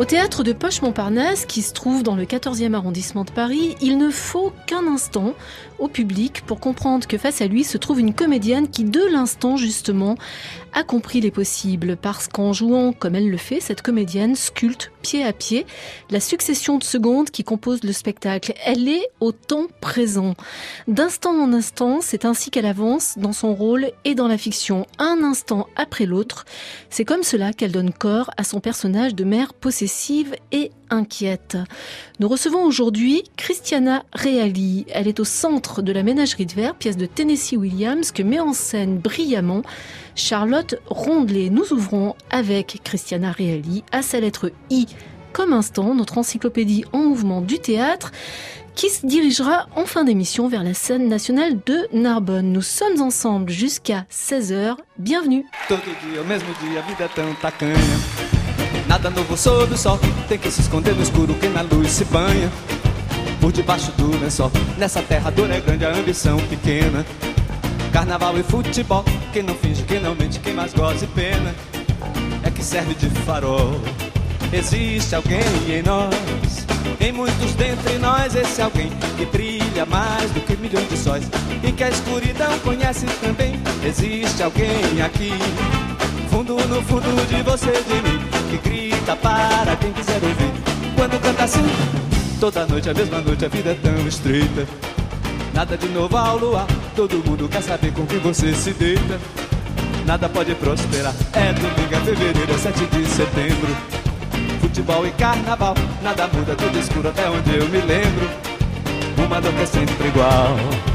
Au théâtre de Poche-Montparnasse, qui se trouve dans le 14e arrondissement de Paris, il ne faut qu'un instant au public pour comprendre que face à lui se trouve une comédienne qui, de l'instant justement, a compris les possibles. Parce qu'en jouant comme elle le fait, cette comédienne sculpte pied à pied la succession de secondes qui composent le spectacle. Elle est au temps présent. D'instant en instant, c'est ainsi qu'elle avance dans son rôle et dans la fiction, un instant après l'autre. C'est comme cela qu'elle donne corps à son personnage de mère possessive et inquiète. Nous recevons aujourd'hui Christiana Reali. Elle est au centre de la ménagerie de verre, pièce de Tennessee Williams que met en scène brillamment Charlotte Rondelet. Nous ouvrons avec Christiana Reali à sa lettre I comme instant, notre encyclopédie en mouvement du théâtre qui se dirigera en fin d'émission vers la scène nationale de Narbonne. Nous sommes ensemble jusqu'à 16h. Bienvenue. Nada novo sob o sol, tem que se esconder no escuro que na luz se banha. Por debaixo do lençol, nessa terra a dor é grande, a ambição pequena. Carnaval e futebol, quem não finge, quem não mente, quem mais goza e pena, é que serve de farol. Existe alguém em nós, em muitos dentre nós, esse alguém que brilha mais do que milhões de sóis e que a escuridão conhece também. Existe alguém aqui, fundo no fundo de você e de mim, que grita para quem quiser ouvir. Quando canta assim, toda noite, a mesma noite, a vida é tão estreita. Nada de novo ao luar, todo mundo quer saber com quem você se deita. Nada pode prosperar, é domingo, é fevereiro, é 7 de setembro. Futebol e carnaval, nada muda, tudo escuro até onde eu me lembro. Uma dor que é sempre igual.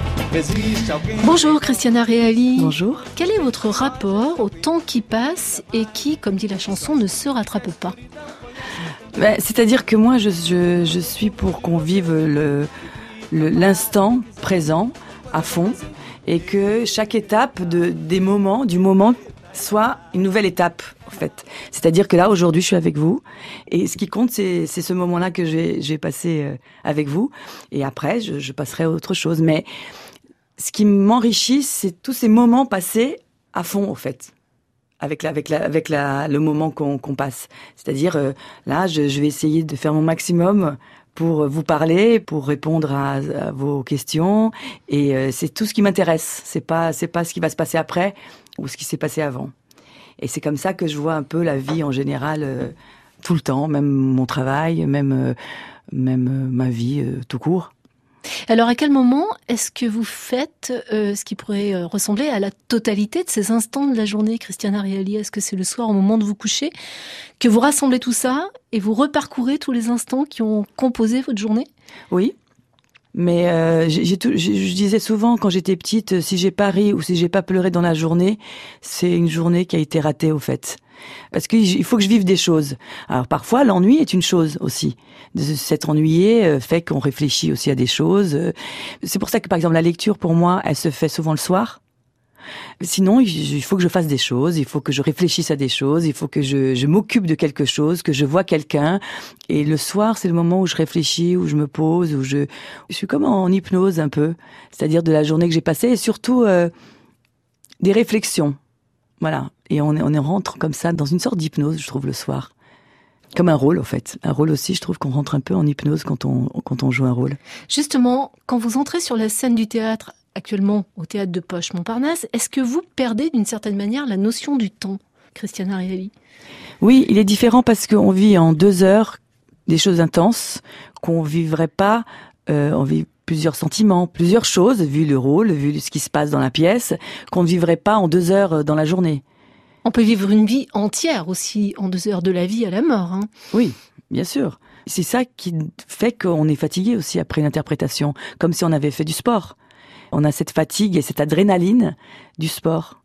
Bonjour Christiana Reali. Bonjour. Quel est votre rapport au temps qui passe et qui, comme dit la chanson, ne se rattrape pas Ben, C'est-à-dire que moi, je, je, je suis pour qu'on vive le le- l'instant présent à fond et que chaque étape de, des moments, du moment, soit une nouvelle étape, en fait. C'est-à-dire que là, aujourd'hui, je suis avec vous et ce qui compte, c'est ce moment-là que j'ai j'ai passé euh, avec vous et après, je, je passerai à autre chose. Mais ce qui m'enrichit, c'est tous ces moments passés à fond, en fait avec la, avec la, avec la, le moment qu'on qu'on passe. C'est-à-dire euh, là, je, je vais essayer de faire mon maximum pour vous parler, pour répondre à, vos questions, et euh, c'est tout ce qui m'intéresse. C'est pas, c'est pas ce qui va se passer après ou ce qui s'est passé avant. Et c'est comme ça que je vois un peu la vie en général euh, tout le temps, même mon travail, même, euh, même euh, ma vie tout court. Alors, à quel moment est-ce que vous faites euh, ce qui pourrait euh, ressembler à la totalité de ces instants de la journée, Christiana Reali Est-ce que c'est le soir, au moment de vous coucher, que vous rassemblez tout ça et vous reparcourez tous les instants qui ont composé votre journée? Oui. Mais euh, je disais souvent quand j'étais petite, si j'ai pas ri ou si j'ai pas pleuré dans la journée, c'est une journée qui a été ratée au fait. Parce qu'il faut que je vive des choses. Alors parfois l'ennui est une chose aussi. S'être ennuyé euh, fait qu'on réfléchit aussi à des choses. Euh, C'est pour ça que par exemple la lecture pour moi, elle se fait souvent le soir. Sinon, il faut que je fasse des choses, il faut que je réfléchisse à des choses, il faut que je, je m'occupe de quelque chose, que je vois quelqu'un. Et le soir, c'est le moment où je réfléchis, où je me pose, où je, je suis comme en hypnose un peu, c'est-à-dire de la journée que j'ai passée et surtout euh, des réflexions. Voilà. Et on, est- on est rentre comme ça dans une sorte d'hypnose, je trouve, le soir. Comme un rôle, en fait. Un rôle aussi, je trouve qu'on rentre un peu en hypnose quand on, quand on joue un rôle. Justement, quand vous entrez sur la scène du théâtre, actuellement au théâtre de Poche Montparnasse, est-ce que vous perdez d'une certaine manière la notion du temps, Christiana Reali Oui, il est différent parce qu'on vit en deux heures des choses intenses qu'on vivrait pas. Euh, on vit plusieurs sentiments, plusieurs choses, vu le rôle, vu ce qui se passe dans la pièce, qu'on ne vivrait pas en deux heures euh, dans la journée. On peut vivre une vie entière aussi en deux heures de la vie à la mort. hein. Oui, bien sûr. C'est ça qui fait qu'on est fatigué aussi après une interprétation, comme si on avait fait du sport. On a cette fatigue et cette adrénaline du sport.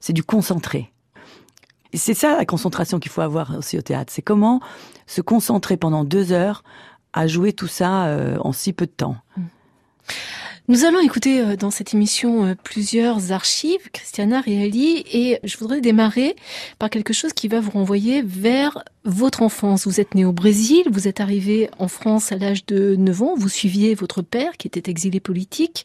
C'est du concentré. C'est ça la concentration qu'il faut avoir aussi au théâtre. C'est comment se concentrer pendant deux heures à jouer tout ça euh, en si peu de temps. Nous allons écouter euh, dans cette émission euh, plusieurs archives, Christiana Reali, et je voudrais démarrer par quelque chose qui va vous renvoyer vers votre enfance. Vous êtes né au Brésil, vous êtes arrivé en France à l'âge de 9 ans, vous suiviez votre père qui était exilé politique.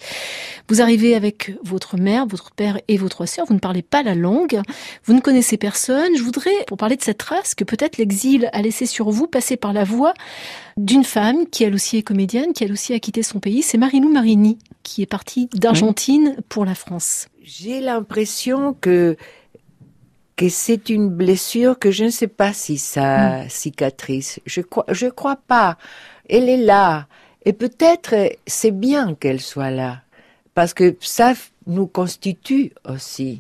Vous arrivez avec votre mère, votre père et vos trois sœurs, vous ne parlez pas la langue, vous ne connaissez personne. Je voudrais, pour parler de cette trace que peut-être l'exil a laissé sur vous, passer par la voix d'une femme qui elle aussi est comédienne, qui elle aussi a quitté son pays, c'est Marilou Marini qui est partie d'Argentine pour la France. J'ai l'impression que que c'est une blessure que je ne sais pas si ça mm. cicatrice. Je crois, je crois pas. Elle est là. Et peut-être c'est bien qu'elle soit là. Parce que ça nous constitue aussi.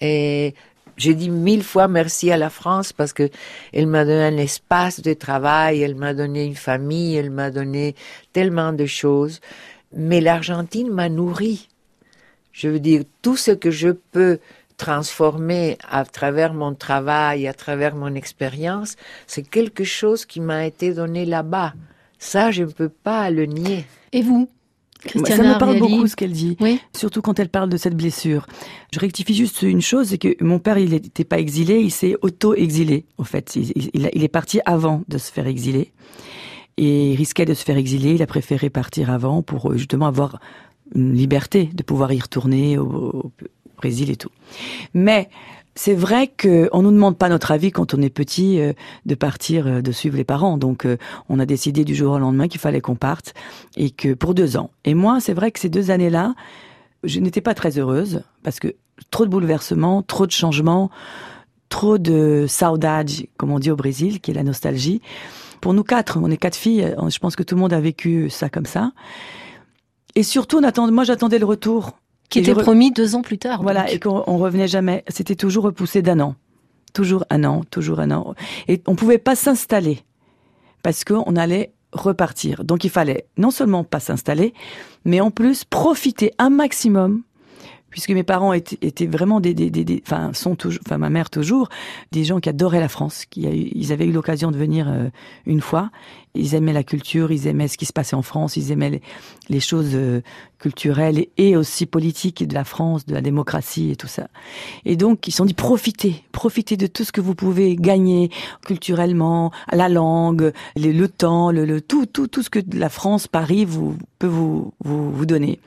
Et je dis mille fois merci à la France parce que elle m'a donné un espace de travail, elle m'a donné une famille, elle m'a donné tellement de choses. Mais l'Argentine m'a nourri. Je veux dire, tout ce que je peux transformer à travers mon travail, à travers mon expérience, c'est quelque chose qui m'a été donné là-bas. Ça, je ne peux pas le nier. Et vous ça me parle beaucoup ce qu'elle dit, surtout quand elle parle de cette blessure. Je rectifie juste une chose, c'est que mon père, il n'était pas exilé, il s'est auto-exilé, au fait. Il, est parti avant de se faire exiler. Et il risquait de se faire exiler, il a préféré partir avant pour euh, justement avoir une liberté de pouvoir y retourner au Brésil et tout. Mais c'est vrai qu'on nous demande pas notre avis quand on est petit euh, de partir, euh, de suivre les parents. Donc, euh, on a décidé du jour au lendemain qu'il fallait qu'on parte et que pour deux ans. Et moi, c'est vrai que ces deux années-là, je n'étais pas très heureuse parce que trop de bouleversements, trop de changements, trop de saudade, comme on dit au Brésil, qui est la nostalgie. Pour nous quatre, on est quatre filles. Je pense que tout le monde a vécu ça comme ça. Et surtout, on attend, moi, j'attendais le retour qui était promis deux ans plus tard. Voilà, et qu'on revenait jamais. C'était toujours repoussé d'un an. Toujours un an, toujours un an. Et on pouvait pas s'installer. Parce qu'on allait repartir. Donc il fallait non seulement pas s'installer, mais en plus profiter un maximum puisque mes parents étaient, vraiment des, des, des, enfin sont toujours, enfin ma mère toujours, des gens qui adoraient la France, qui a ils avaient eu l'occasion de venir euh, une fois. Ils aimaient la culture, ils aimaient ce qui se passait en France, ils aimaient les, choses euh, culturelles et aussi politiques de la France, de la démocratie et tout ça. Et donc ils se sont dit profitez, profitez de tout ce que vous pouvez gagner culturellement, la langue, le, temps, le, le, tout, tout, tout ce que la France, Paris vous peut vous, vous, vous donner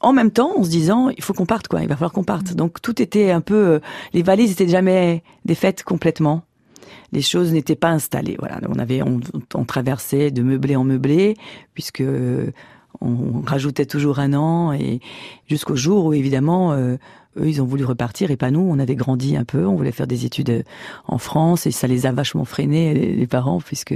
en même temps en se disant il faut qu'on parte quoi, il va falloir qu'on parte. Donc tout était un peu euh, les valises étaient jamais défaites complètement. Les choses n'étaient pas installées. Voilà, on avait on, traversait de meublé en meublé puisque euh, on rajoutait toujours un an et jusqu'au jour où évidemment euh, eux ils ont voulu repartir et pas nous. On avait grandi un peu, on voulait faire des études en France et ça les a vachement freinés les parents puisque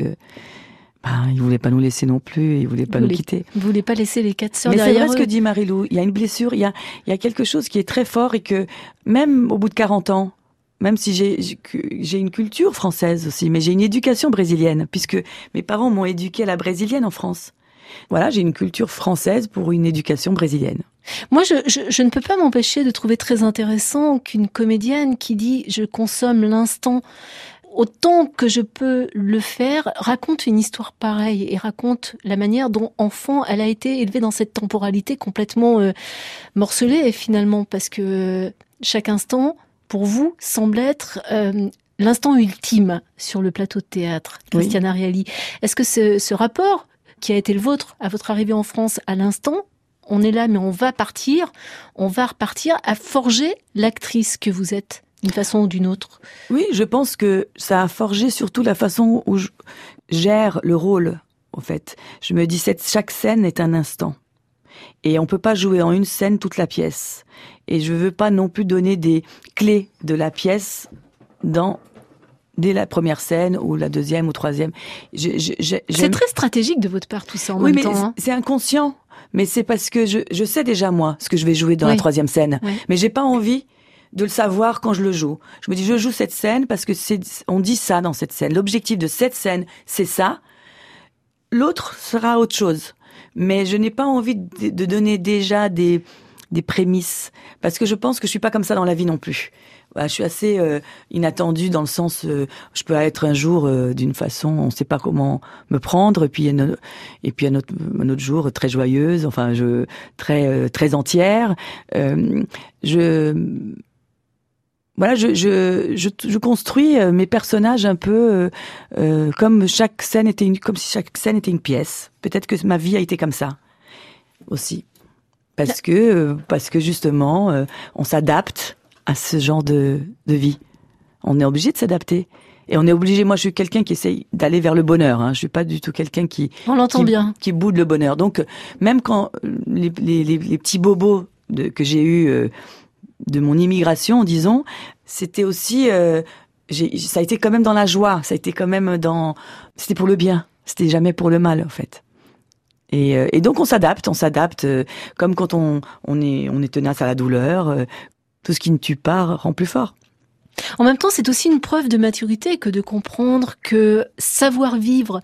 bah, il voulait pas nous laisser non plus, il voulait pas nous quitter. Il voulait pas laisser les quatre sœurs Mais c'est vrai ce que dit Marilou. Il y a une blessure, il y a, il y a quelque chose qui est très fort et que même au bout de 40 ans, même si j'ai j'ai une culture française aussi, mais j'ai une éducation brésilienne puisque mes parents m'ont éduqué à la brésilienne en France. Voilà, j'ai une culture française pour une éducation brésilienne. Moi, je, je, je ne peux pas m'empêcher de trouver très intéressant qu'une comédienne qui dit je consomme l'instant autant que je peux le faire, raconte une histoire pareille et raconte la manière dont enfant elle a été élevée dans cette temporalité complètement euh, morcelée finalement parce que chaque instant pour vous semble être euh, l'instant ultime sur le plateau de théâtre, Christiana oui. Est-ce que ce, ce rapport qui a été le vôtre à votre arrivée en France à l'instant, on est là mais on va partir, on va repartir à forger l'actrice que vous êtes d'une façon ou d'une autre Oui, je pense que ça a forgé surtout la façon où je gère le rôle, en fait. Je me dis, cette, chaque scène est un instant. Et on peut pas jouer en une scène toute la pièce. Et je veux pas non plus donner des clés de la pièce dans dès la première scène ou la deuxième ou troisième. C'est très stratégique de votre part tout ça en même temps. Hein. C'est inconscient, mais c'est parce que je, je, sais déjà moi ce que je vais jouer dans la troisième scène. Mais j'ai pas envie de le savoir quand je le joue. Je me dis, je joue cette scène parce que c'est, on dit ça dans cette scène. L'objectif de cette scène, c'est ça. L'autre sera autre chose. Mais je n'ai pas envie de, donner déjà des, des prémices, parce que je pense que je suis pas comme ça dans la vie non plus. Voilà, je suis assez euh, inattendue dans le sens, euh, je peux être un jour euh, d'une façon, on ne sait pas comment me prendre, et puis une- et puis un autre, un autre jour très joyeuse, enfin je très euh, très entière. Euh, je voilà, je, je, je, je construis euh, mes personnages un peu euh, euh, comme chaque scène était une, comme si chaque scène était une pièce. Peut-être que ma vie a été comme ça aussi, parce que parce que justement, euh, on s'adapte à ce genre de, de vie. On est obligé de s'adapter. Et on est obligé, moi je suis quelqu'un qui essaye d'aller vers le bonheur. Hein. Je suis pas du tout quelqu'un qui, On l'entend qui, bien. qui boude le bonheur. Donc, même quand les, les, les, les petits bobos de, que j'ai eu euh, de mon immigration, disons, c'était aussi, euh, ça a été quand même dans la joie. Ça a été quand même dans, c'était pour le bien. C'était jamais pour le mal, en fait. Et, euh, et donc on s'adapte, on s'adapte, euh, comme quand on, on est, on est tenace à la douleur. euh, tout ce qui ne tue pas rend plus fort. En même temps, c'est aussi une preuve de maturité que de comprendre que savoir vivre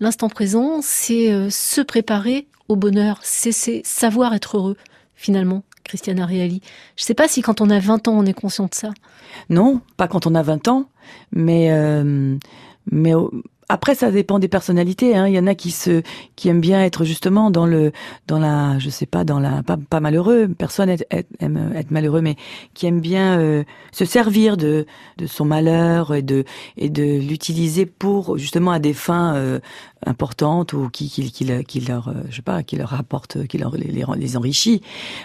l'instant présent, c'est euh, se préparer au bonheur, c'est savoir être heureux, finalement, Christiana Reali. Je sais pas si quand on a 20 ans, on est conscient de ça. Non, pas quand on a 20 ans, mais euh, mais après ça dépend des personnalités. Hein. Il y en a qui se qui aiment bien être justement dans le dans la je sais pas dans la pas, pas malheureux. Personne aime être malheureux, mais qui aime bien euh, se servir de de son malheur et de et de l'utiliser pour justement à des fins euh, importantes ou qui qui qui, qui leur euh, je sais pas qui leur rapporte qui leur les, les enrichit.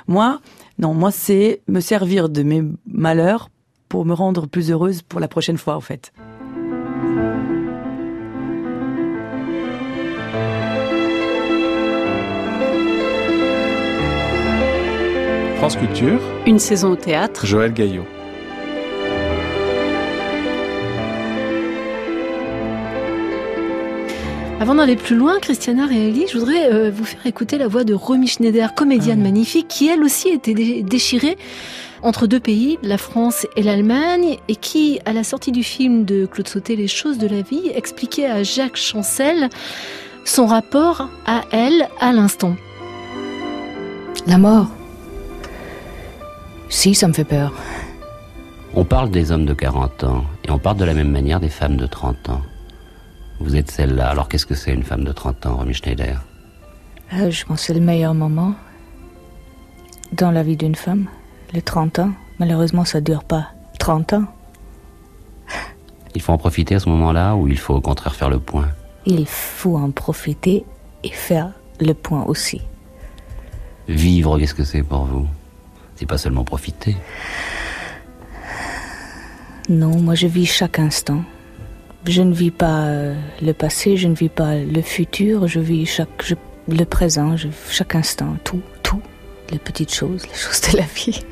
Moi non, moi c'est me servir de mes malheurs pour me rendre plus heureuse pour la prochaine fois, en fait. France Culture, Une saison au théâtre, Joël Gaillot. Avant d'aller plus loin, Christiana Reali, je voudrais euh, vous faire écouter la voix de Romy Schneider, comédienne Ah. magnifique, qui elle aussi était dé- déchirée entre deux pays, la France et l'Allemagne, et qui, à la sortie du film de Claude Sauté, Les choses de la vie, expliquait à Jacques Chancel son rapport à elle à l'instant. La mort. Si, ça me fait peur. On parle des hommes de 40 ans et on parle de la même manière des femmes de 30 ans. Vous êtes celle-là, alors qu'est-ce que c'est une femme de 30 ans, Romy Schneider? Euh, je pense que c'est le meilleur moment dans la vie d'une femme, les 30 ans. Malheureusement, ça dure pas 30 ans. Il faut en profiter à ce moment-là ou il faut au contraire faire le point? Il faut en profiter et faire le point aussi. Vivre, qu'est-ce que c'est pour vous? C'est pas seulement profiter. Non, moi je vis chaque instant. Je ne vis pas euh, le passé, je ne vis pas le futur, je vis chaque le présent, chaque instant, tout, tout, les petites choses, les choses de la vie.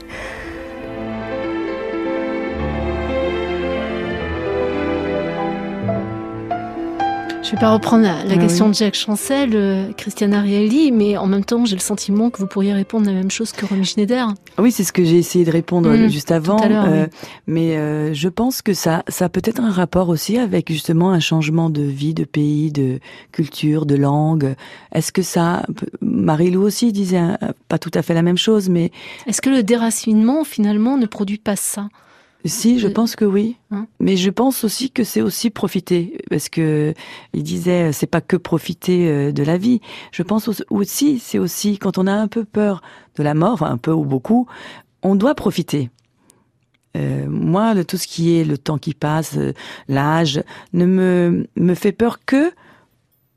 Je vais pas reprendre la, la Ah question oui. de Jacques Chancel, euh, Christiana Reali, mais en même temps, j'ai le sentiment que vous pourriez répondre la même chose que Romy Schneider. Ah Oui, c'est ce que j'ai essayé de répondre Mmh, juste avant. tout à l'heure, euh, oui. Mais euh, je pense que ça, ça a peut-être un rapport aussi avec justement un changement de vie, de pays, de culture, de langue. Est-ce que ça, Marie-Lou aussi disait un- pas tout à fait la même chose, mais Est-ce que le déracinement, finalement, ne produit pas ça? Si, je Euh, pense que oui. hein. Mais je pense aussi que c'est aussi profiter, parce que il disait euh, c'est pas que profiter euh, de la vie. Je pense au- aussi c'est aussi quand on a un peu peur de la mort, enfin un peu ou beaucoup, on doit profiter. Euh, moi, le, tout ce qui est le temps qui passe, l'âge, ne me me fait peur que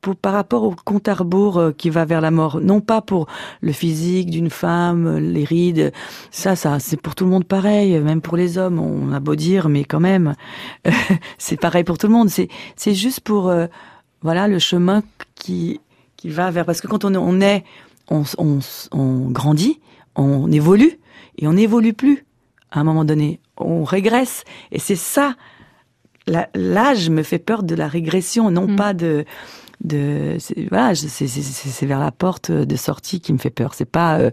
pour, par rapport au compte à rebours euh, qui va vers la mort. Non pas pour le physique d'une femme, euh, les rides, ça, ça, c'est pour tout le monde pareil, même pour les hommes. On a beau dire, mais quand même, c'est pareil pour tout le monde. C'est, c'est juste pour, euh, voilà, le chemin qui, qui va vers. Parce que quand on, on est, on, on, on grandit, on évolue, et on n'évolue plus. À un moment donné, on régresse, et c'est ça. L'âge me fait peur de la régression, non Mm. pas de. De, voilà, c'est, vers la porte de sortie qui me fait peur. C'est pas. euh,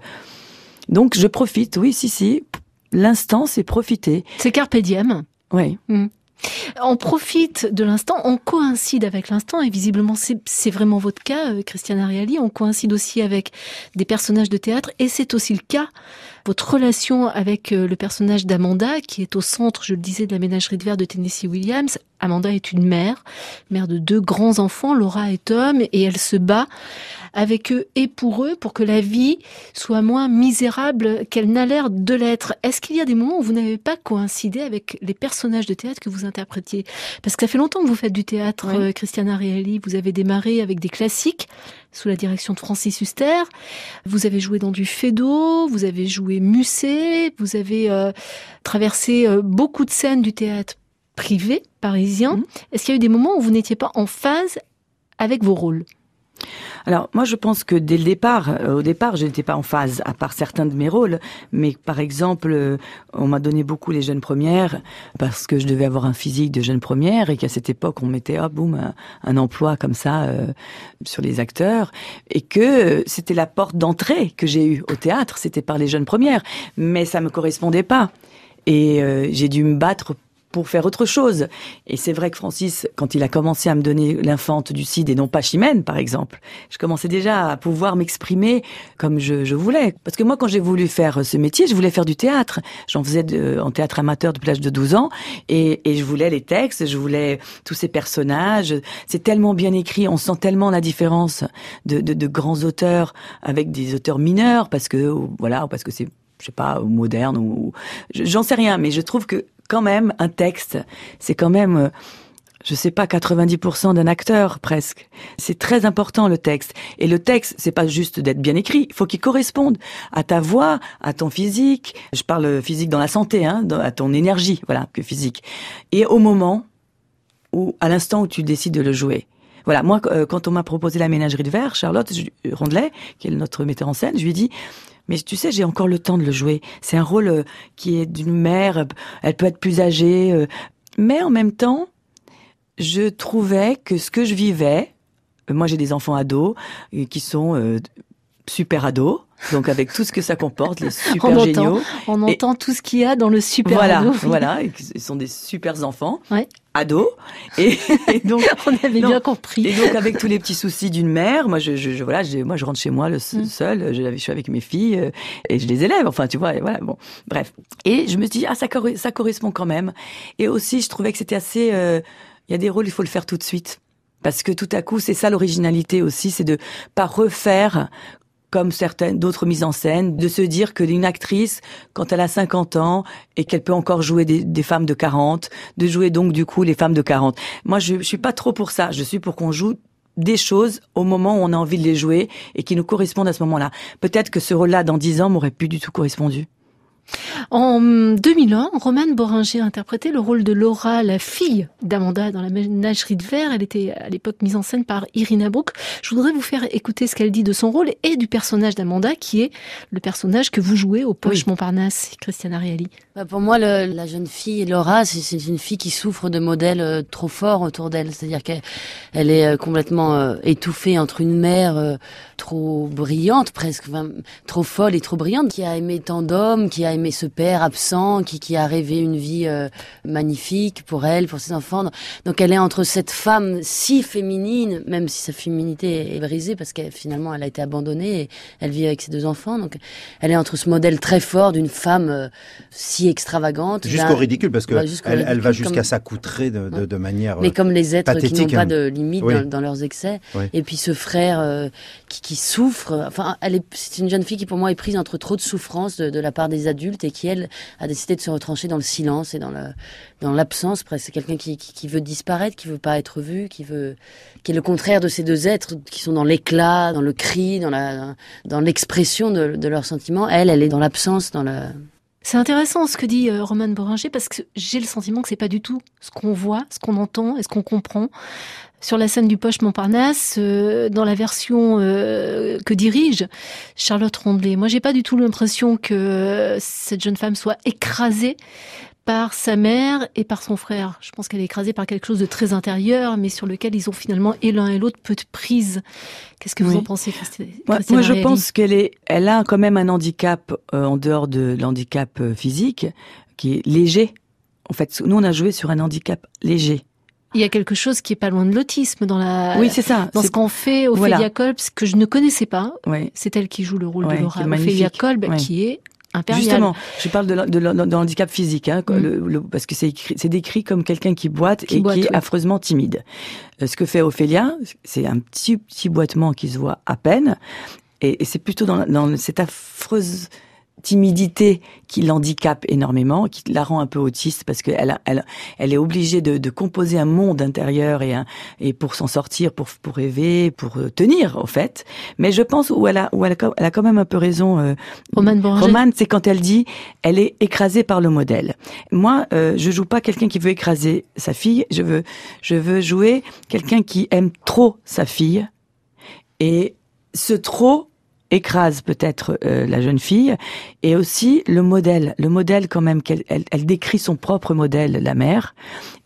donc je profite, oui, si, si. L'instant, c'est profiter. C'est carpe diem. Oui. On profite de l'instant, on coïncide avec l'instant, et visiblement c'est vraiment votre cas, euh, Christiane Ariali. On coïncide aussi avec des personnages de théâtre, et c'est aussi le cas votre relation avec euh, le personnage d'Amanda, qui est au centre, je le disais, de la ménagerie de verre de Tennessee Williams. Amanda est une mère, mère de deux grands enfants, Laura et Tom, et elle se bat avec eux et pour eux pour que la vie soit moins misérable qu'elle n'a l'air de l'être. Est-ce qu'il y a des moments où vous n'avez pas coïncidé avec les personnages de théâtre que vous interprétiez? Parce que ça fait longtemps que vous faites du théâtre, euh, Christiana Reali. Vous avez démarré avec des classiques sous la direction de Francis Huster. Vous avez joué dans du Fédo, vous avez joué Musset, vous avez euh, traversé euh, beaucoup de scènes du théâtre privé parisien. Mmh. Est-ce qu'il y a eu des moments où vous n'étiez pas en phase avec vos rôles? Alors moi je pense que dès le départ, euh, au départ je n'étais pas en phase, à part certains de mes rôles, mais par exemple euh, on m'a donné beaucoup les jeunes premières parce que je devais avoir un physique de jeune première et qu'à cette époque on mettait oh, boum un, emploi comme ça euh, sur les acteurs. Et que c'était la porte d'entrée que j'ai eue au théâtre, c'était par les jeunes premières, mais ça me correspondait pas. Et j'ai dû me battre pour faire autre chose. Et c'est vrai que Francis, quand il a commencé à me donner l'infante du Cid et non pas Chimène, par exemple, je commençais déjà à pouvoir m'exprimer comme je, je, voulais. Parce que moi, quand j'ai voulu faire ce métier, je voulais faire du théâtre. J'en faisais de, en théâtre amateur depuis l'âge de 12 ans. Et, et je voulais les textes, je voulais tous ces personnages. C'est tellement bien écrit, on sent tellement la différence de, de, de grands auteurs avec des auteurs mineurs, parce que, voilà, parce que c'est je sais pas, moderne ou j'en sais rien, mais je trouve que quand même, un texte, c'est quand même, euh, je sais pas, 90% d'un acteur presque. C'est très important le texte. Et le texte, c'est pas juste d'être bien écrit. Il faut qu'il corresponde à ta voix, à ton physique. Je parle physique dans la santé, hein, à ton énergie, voilà, que physique. Et au moment où, à l'instant où tu décides de le jouer. Voilà, moi, euh, quand on m'a proposé la ménagerie de verre, Charlotte Rondelet, qui est notre metteur en scène, je lui ai dit, mais tu sais, j'ai encore le temps de le jouer. C'est un rôle euh, qui est d'une mère, elle peut être plus âgée, euh, mais en même temps, je trouvais que ce que je vivais, euh, moi j'ai des enfants ados qui sont super ados, donc avec tout ce que ça comporte, les super on géniaux. Entend, on entend tout ce qu'il y a dans le super voilà, ado. Voilà, ils sont des super enfants. Ouais ado et, donc on avait bien compris et donc avec tous les petits soucis d'une mère moi je, je, voilà je, moi je rentre chez moi le mm. seul je, je, suis avec mes filles euh, et je les élève enfin tu vois et voilà bon bref et je me dis ah ça ça correspond quand même et aussi je trouvais que c'était assez euh, il y a des rôles il faut le faire tout de suite parce que tout à coup, c'est ça l'originalité aussi, c'est de pas refaire comme certaines d'autres mises en scène, de se dire que une actrice, quand elle a 50 ans et qu'elle peut encore jouer des, femmes de 40, de jouer donc du coup les femmes de 40. Moi, je, je suis pas trop pour ça. Je suis pour qu'on joue des choses au moment où on a envie de les jouer et qui nous correspondent à ce moment-là. Peut-être que ce rôle-là, dans 10 ans, m'aurait plus du tout correspondu. En 2001, Romane Boringer a interprété le rôle de Laura, la fille d'Amanda dans la ménagerie de verre. Elle était à l'époque mise en scène par Irina Brook. Je voudrais vous faire écouter ce qu'elle dit de son rôle et du personnage d'Amanda, qui est le personnage que vous jouez au Poche Montparnasse, Christiana Reali. Bah, pour moi, le, la jeune fille Laura, c'est une fille qui souffre de modèles euh, trop forts autour d'elle. C'est-à-dire qu'elle elle est euh, complètement euh, étouffée entre une mère trop brillante, presque, trop folle et trop brillante, qui a aimé tant d'hommes, qui a aimé ce père absent, qui, qui a rêvé une vie magnifique pour elle, pour ses enfants. Donc elle est entre cette femme si féminine, même si sa féminité est brisée parce qu'elle finalement elle a été abandonnée et elle vit avec ses deux enfants. Donc elle est entre ce modèle très fort d'une femme si extravagante. Jusqu'au ridicule, parce que elle, va jusqu'à s'accoutrer de, de, de, manière. Mais comme les êtres qui n'ont pas hein. de limite dans, leurs excès. Et puis ce frère euh, qui, qui, souffre. Enfin, elle est, c'est une jeune fille qui pour moi est prise entre trop de souffrance de, de, la part des adultes et qui elle a décidé de se retrancher dans le silence et dans dans l'absence. Presque, c'est quelqu'un qui, qui, veut disparaître, qui veut pas être vu, qui veut, qui est le contraire de ces deux êtres qui sont dans l'éclat, dans le cri, dans dans l'expression de, de leurs sentiments. Elle, elle est dans l'absence, dans le c'est intéressant ce que dit euh, Roman Boringer parce que j'ai le sentiment que c'est pas du tout ce qu'on voit, ce qu'on entend et ce qu'on comprend sur la scène du Poche Montparnasse euh, dans la version euh, que dirige Charlotte Rondelet. Moi, j'ai pas du tout l'impression que cette jeune femme soit écrasée par sa mère et par son frère. Je pense qu'elle est écrasée par quelque chose de très intérieur, mais sur lequel ils ont finalement et l'un et l'autre peu de prise. Qu'est-ce que vous en pensez, Christine Moi, moi je pense qu'elle est, elle a quand même un handicap euh, en dehors de l'handicap euh, physique qui est léger en fait, nous on a joué sur un handicap léger. Il y a quelque chose qui est pas loin de l'autisme dans la. Oui, c'est ça. Dans ce qu'on fait Ophélia Voilà. Kolb, ce que je ne connaissais pas. Oui. C'est elle qui joue le rôle Ouais, de qui Laura. est Ophélia. Kolb, Ouais. qui est impériale. Justement, je parle de, de, handicap physique, hein, Mm. le- le- parce que c'est écrit- c'est décrit comme quelqu'un qui boite Qui et boite, qui est oui. affreusement timide. Euh, ce que fait Ophélia, c'est un petit petit boitement qui se voit à peine, et, et c'est plutôt dans, dans cette affreuse timidité qui l'handicape énormément, qui la rend un peu autiste parce qu'elle elle, elle est obligée de, de composer un monde intérieur et, un, et pour s'en sortir, pour, pour rêver, pour euh, tenir au fait. Mais je pense où elle a, où elle a, quand- elle a quand même un peu raison. Euh. Romane, c'est quand elle dit, elle est écrasée par le modèle. Moi, euh, je joue pas quelqu'un qui veut écraser sa fille. Je veux, je veux jouer quelqu'un qui aime trop sa fille et ce trop écrase peut-être euh, la jeune fille et aussi le modèle. Le modèle quand même qu'elle elle, elle décrit son propre modèle la mère.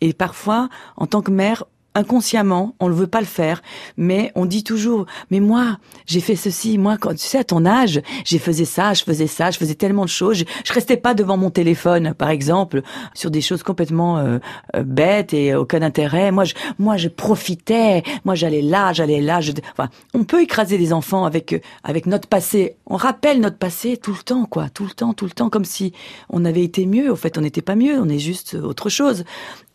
Et parfois en tant que mère inconsciemment, on ne veut pas le faire, mais on dit toujours, mais moi, j'ai fait ceci, moi, quand tu sais, à ton âge, j'ai faisais ça, je faisais ça, je faisais tellement de choses, je, je restais pas devant mon téléphone, par exemple, sur des choses complètement euh, euh, bêtes et aucun intérêt. Moi, je, moi, je profitais, moi, j'allais là, j'allais là. Je, enfin, on peut écraser les enfants avec euh, avec notre passé. On rappelle notre passé tout le temps, quoi, tout le temps, tout le temps, comme si on avait été mieux. Au fait, on n'était pas mieux, on est juste autre chose.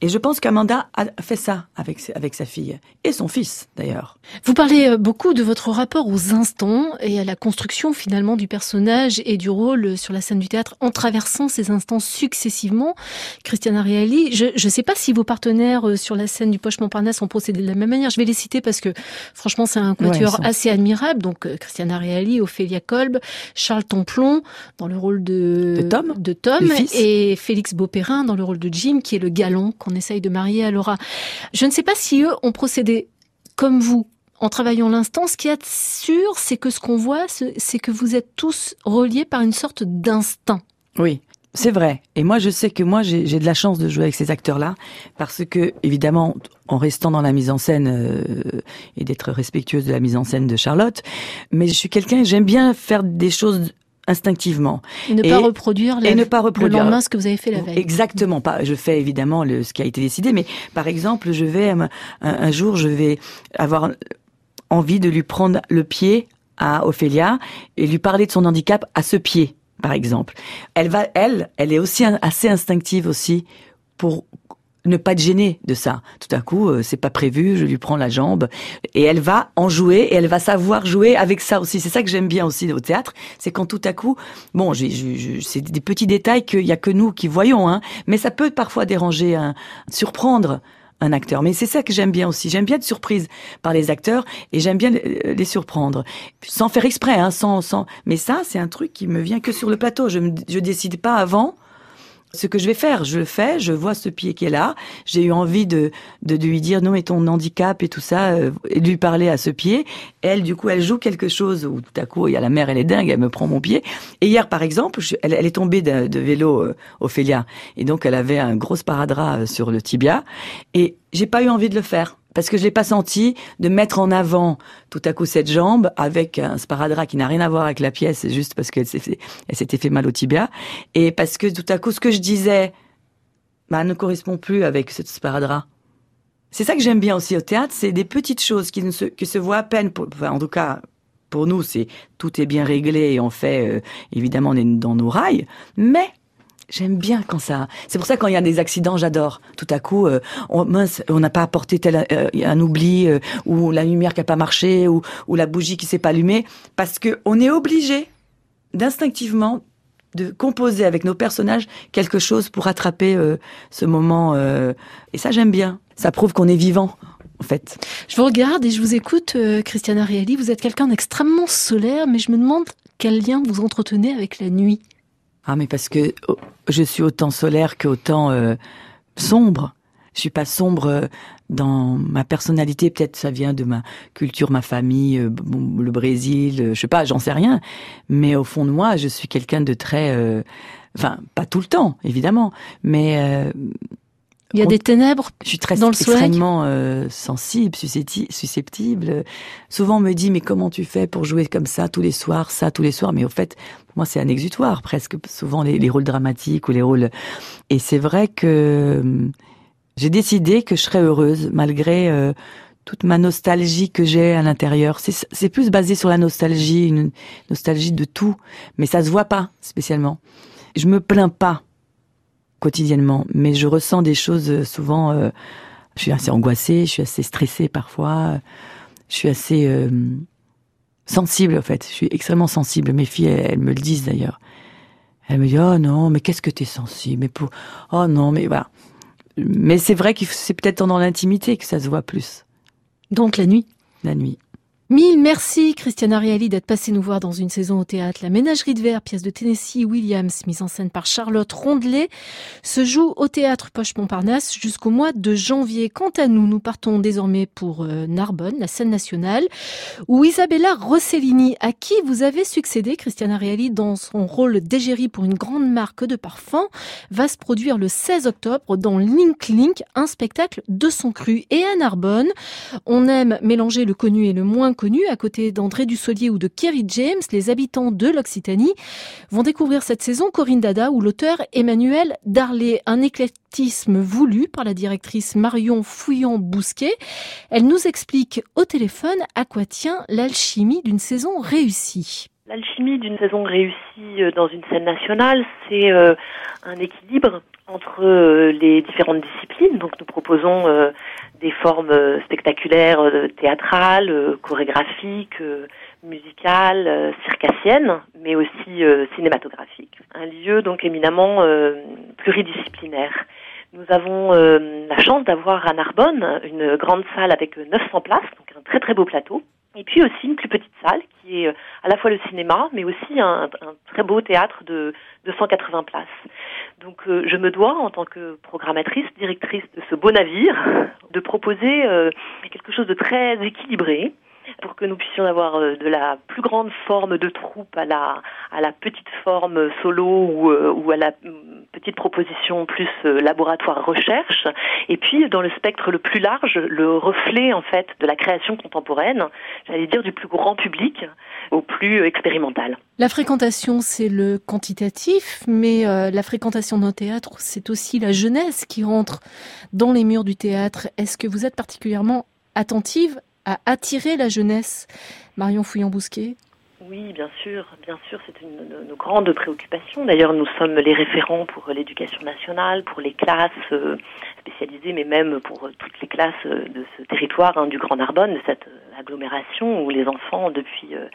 Et je pense qu'Amanda a fait ça avec, avec sa fille et son fils d'ailleurs. Vous parlez euh, beaucoup de votre rapport aux instants et à la construction finalement du personnage et du rôle sur la scène du théâtre en traversant ces instants successivement. Christiana Reali, je ne sais pas si vos partenaires euh, sur la scène du Poche Montparnasse ont procédé de la même manière. Je vais les citer parce que franchement c'est un quatuor Ouais, assez admirable. Donc euh, Christiana Reali, Ophélia Kolb, Charles Tomplon dans le rôle de, De Tom, de Tom et Félix Beauperrin dans le rôle de Jim qui est le galant qu'on essaye de marier à Laura. Je ne sais pas si eux ont procédé comme vous en travaillant l'instant. Ce qui est sûr, c'est que ce qu'on voit, c'est que vous êtes tous reliés par une sorte d'instinct. Oui. C'est vrai. Et moi, je sais que moi, j'ai j'ai de la chance de jouer avec ces acteurs-là, parce que, évidemment, en restant dans la mise en scène euh, et d'être respectueuse de la mise en scène de Charlotte, mais je suis quelqu'un, j'aime bien faire des choses instinctivement. Et ne Et- pas reproduire, la- et ne pas le lendemain ce que vous avez fait la veille. Exactement pas. Je fais évidemment le, ce qui a été décidé, mais par exemple, je vais un, un jour, je vais avoir envie de lui prendre le pied à Ophélia et lui parler de son handicap à ce pied, par exemple. Elle va, elle, elle est aussi assez instinctive aussi pour ne pas être gênée de ça. Tout à coup, euh, c'est pas prévu, je lui prends la jambe et elle va en jouer et elle va savoir jouer avec ça aussi. C'est ça que j'aime bien aussi au théâtre, c'est quand tout à coup, bon, c'est des petits détails qu'il y a que nous qui voyons, hein, mais ça peut parfois déranger, un, surprendre un acteur. Mais c'est ça que j'aime bien aussi. J'aime bien être surprise par les acteurs et j'aime bien les les surprendre, sans faire exprès, hein, sans, sans. Mais ça, c'est un truc qui me vient que sur le plateau. Je je décide pas avant ce que je vais faire. Je le fais, je vois ce pied qui est là. J'ai eu envie de, de, lui dire non, mais ton handicap et tout ça, euh, et de lui parler à ce pied. Elle, du coup, elle joue quelque chose où tout à coup, il y a la mère, elle est dingue, elle me prend mon pied. Et hier, par exemple, elle est tombée de, de vélo, euh, Ophélia. Et donc, elle avait un gros sparadrap euh, sur le tibia. Et j'ai pas eu envie de le faire. Parce que je l'ai pas senti de mettre en avant tout à coup cette jambe avec un sparadrap qui n'a rien à voir avec la pièce, juste parce qu'elle s'était fait mal au tibia. Et parce que tout à coup, ce que je disais, bah, ne correspond plus avec ce sparadrap. C'est ça que j'aime bien aussi au théâtre, c'est des petites choses qui ne se, qui se voient à peine. En tout cas, pour nous, c'est tout est bien réglé et on fait, euh, évidemment, on est dans nos rails. Mais J'aime bien quand ça. C'est pour ça quand il y a des accidents, j'adore. Tout à coup, euh, on n'a pas apporté tel euh, un oubli euh, ou la lumière qui a pas marché ou, la bougie qui s'est pas allumée, parce que on est obligé d'instinctivement de composer avec nos personnages quelque chose pour attraper ce moment. et ça, j'aime bien. Ça prouve qu'on est vivant, en fait. Je vous regarde et je vous écoute, Christiana Reali. Vous êtes quelqu'un d'extrêmement solaire, mais je me demande quel lien vous entretenez avec la nuit. Ah, mais parce que oh, je suis autant solaire qu'autant euh, sombre. Je suis pas sombre euh, dans ma personnalité. Peut-être ça vient de ma culture, ma famille, euh, le Brésil, euh, je sais pas, j'en sais rien. Mais au fond de moi, je suis quelqu'un de très, euh, enfin, pas tout le temps, évidemment, mais euh, Il y a des ténèbres je suis très dans le soleil extrêmement euh, sensible, suscepti- susceptible. Souvent on me dit mais comment tu fais pour jouer comme ça tous les soirs, ça tous les soirs? Mais au fait, pour moi c'est un exutoire presque. Souvent les, les rôles dramatiques ou les rôles. Et c'est vrai que euh, j'ai décidé que je serais heureuse malgré euh, toute ma nostalgie que j'ai à l'intérieur. C'est c'est plus basé sur la nostalgie, une nostalgie de tout, mais ça se voit pas spécialement. Je me plains pas quotidiennement, mais je ressens des choses euh, souvent. euh, je suis assez angoissée, je suis assez stressée parfois, je suis assez euh, sensible en fait. Je suis extrêmement sensible. Mes filles, elles, elles me le disent d'ailleurs. Elles me disent oh non, mais qu'est-ce que t'es sensible? Mais pour oh non, mais voilà. Mais c'est vrai que c'est peut-être dans l'intimité que ça se voit plus. Donc la nuit? La nuit. Mille merci Christiane Ariely d'être passée nous voir dans une saison au théâtre. La Ménagerie de verre, pièce de Tennessee Williams, mise en scène par Charlotte Rondelet, se joue au théâtre Poche Montparnasse jusqu'au mois de janvier. Quant à nous, nous partons désormais pour euh, Narbonne, la scène nationale, où Isabella Rossellini, à qui vous avez succédé, Christiane Ariely, dans son rôle d'égérie pour une grande marque de parfums, va se produire le 16 octobre dans Link Link, un spectacle de son cru. Et à Narbonne, on aime mélanger le connu et le moins connu. À côté d'André Dussolier ou de Kerry James, les habitants de l'Occitanie vont découvrir cette saison Corinne Dada ou l'auteur Emmanuel Darlé, un éclectisme voulu par la directrice Marion Fouillon-Bousquet. Elle nous explique au téléphone à quoi tient l'alchimie d'une saison réussie. L'alchimie d'une saison réussie euh, dans une scène nationale, c'est euh, un équilibre entre euh, les différentes disciplines. Donc nous proposons des formes euh, spectaculaires, euh, théâtrales, euh, chorégraphiques, musicales, circassiennes, mais aussi cinématographiques. Un lieu donc éminemment pluridisciplinaire. Nous avons la chance d'avoir à Narbonne une grande salle avec euh, 900 places, donc un très très beau plateau. Et puis aussi une plus petite salle qui est euh, à la fois le cinéma, mais aussi un, très beau théâtre de 280 places. Donc euh, je me dois, en tant que programmatrice, directrice de ce beau navire, de proposer euh, quelque chose de très équilibré pour que nous puissions avoir euh, de la plus grande forme de troupe à la, petite forme solo ou, euh, à la mm, petite proposition plus euh, laboratoire recherche. Et puis dans le spectre le plus large, le reflet en fait de la création contemporaine, j'allais dire du plus grand public au plus expérimental. La fréquentation, c'est le quantitatif, mais la fréquentation d'un théâtre, c'est aussi la jeunesse qui rentre dans les murs du théâtre. Est-ce que vous êtes particulièrement attentive à attirer la jeunesse, Marion Fouillon-Bousquet Oui, bien sûr, bien sûr, c'est une de nos grandes préoccupations. D'ailleurs, nous sommes les référents pour l'éducation nationale, pour les classes euh, spécialisées, mais même pour toutes les classes de ce territoire hein, du Grand Narbonne, de cette euh, agglomération où les enfants, depuis euh,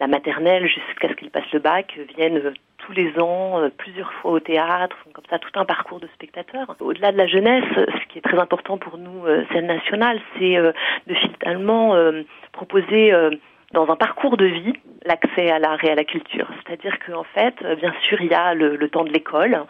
la maternelle jusqu'à ce qu'ils passent le bac, viennent tous les ans, plusieurs fois au théâtre, comme ça tout un parcours de spectateurs. Au-delà de la jeunesse, ce qui est très important pour nous, scène nationale, c'est de finalement proposer dans un parcours de vie l'accès à l'art et à la culture. C'est-à-dire qu'en fait, euh, bien sûr, il y a le, temps de l'école,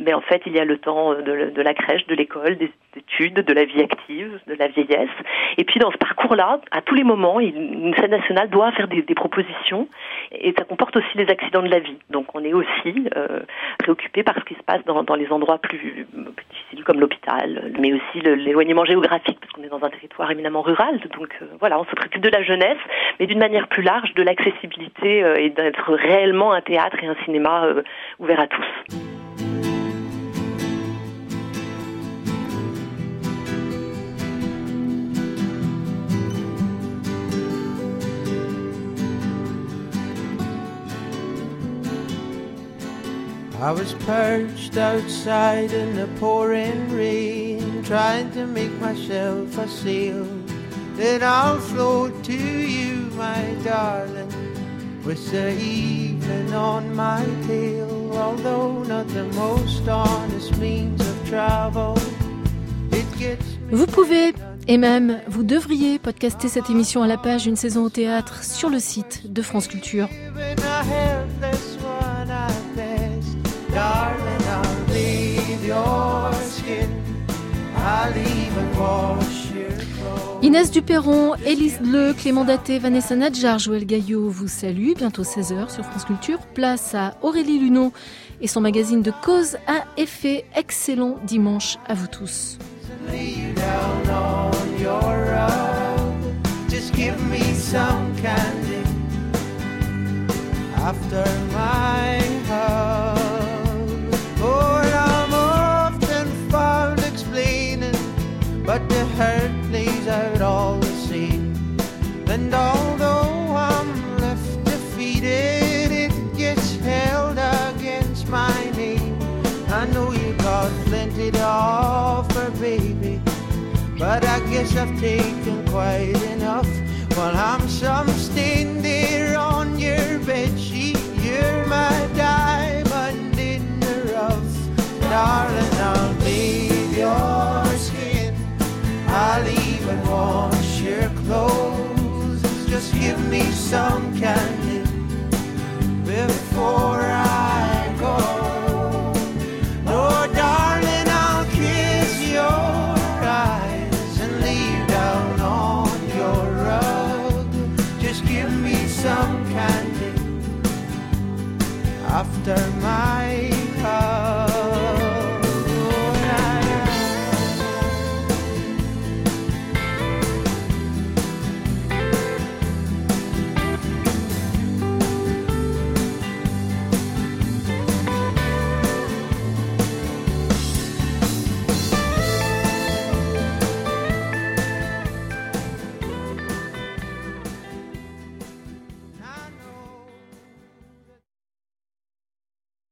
mais en fait, il y a le temps euh, de, la crèche, de l'école, des études, de la vie active, de la vieillesse. Et puis, dans ce parcours-là, à tous les moments, une scène nationale doit faire des, propositions, et ça comporte aussi les accidents de la vie. Donc, on est aussi euh, préoccupé par ce qui se passe dans, les endroits plus, plus difficiles, comme l'hôpital, mais aussi l'éloignement géographique, parce qu'on est dans un territoire éminemment rural. Donc, voilà, on se préoccupe de la jeunesse, mais d'une manière plus large, de l'accessibilité euh, et d'être réellement un théâtre et un cinéma euh, ouvert à tous. I was perched outside in the pouring rain, trying to make myself a sail. Then I'll float to you, my darling, with the evening on my tail. Although not the most honest means of travel, it gets me Vous pouvez, et même vous devriez podcaster cette émission à la page Une saison au théâtre sur le site de France Culture. Inès Duperron, Élise Leu, Clément Daté, Vanessa Nadjar, Joël Gaillot vous salue. Bientôt 16h sur France Culture. Place à Aurélie Luneau et son magazine de cause à effet. Excellent dimanche à vous tous. Baby, but I guess I've taken quite enough. While I'm some stain there on your bed sheet, you're my diamond in the rough, darling. I'll leave your skin. I'll even wash your clothes. Just give me some candy.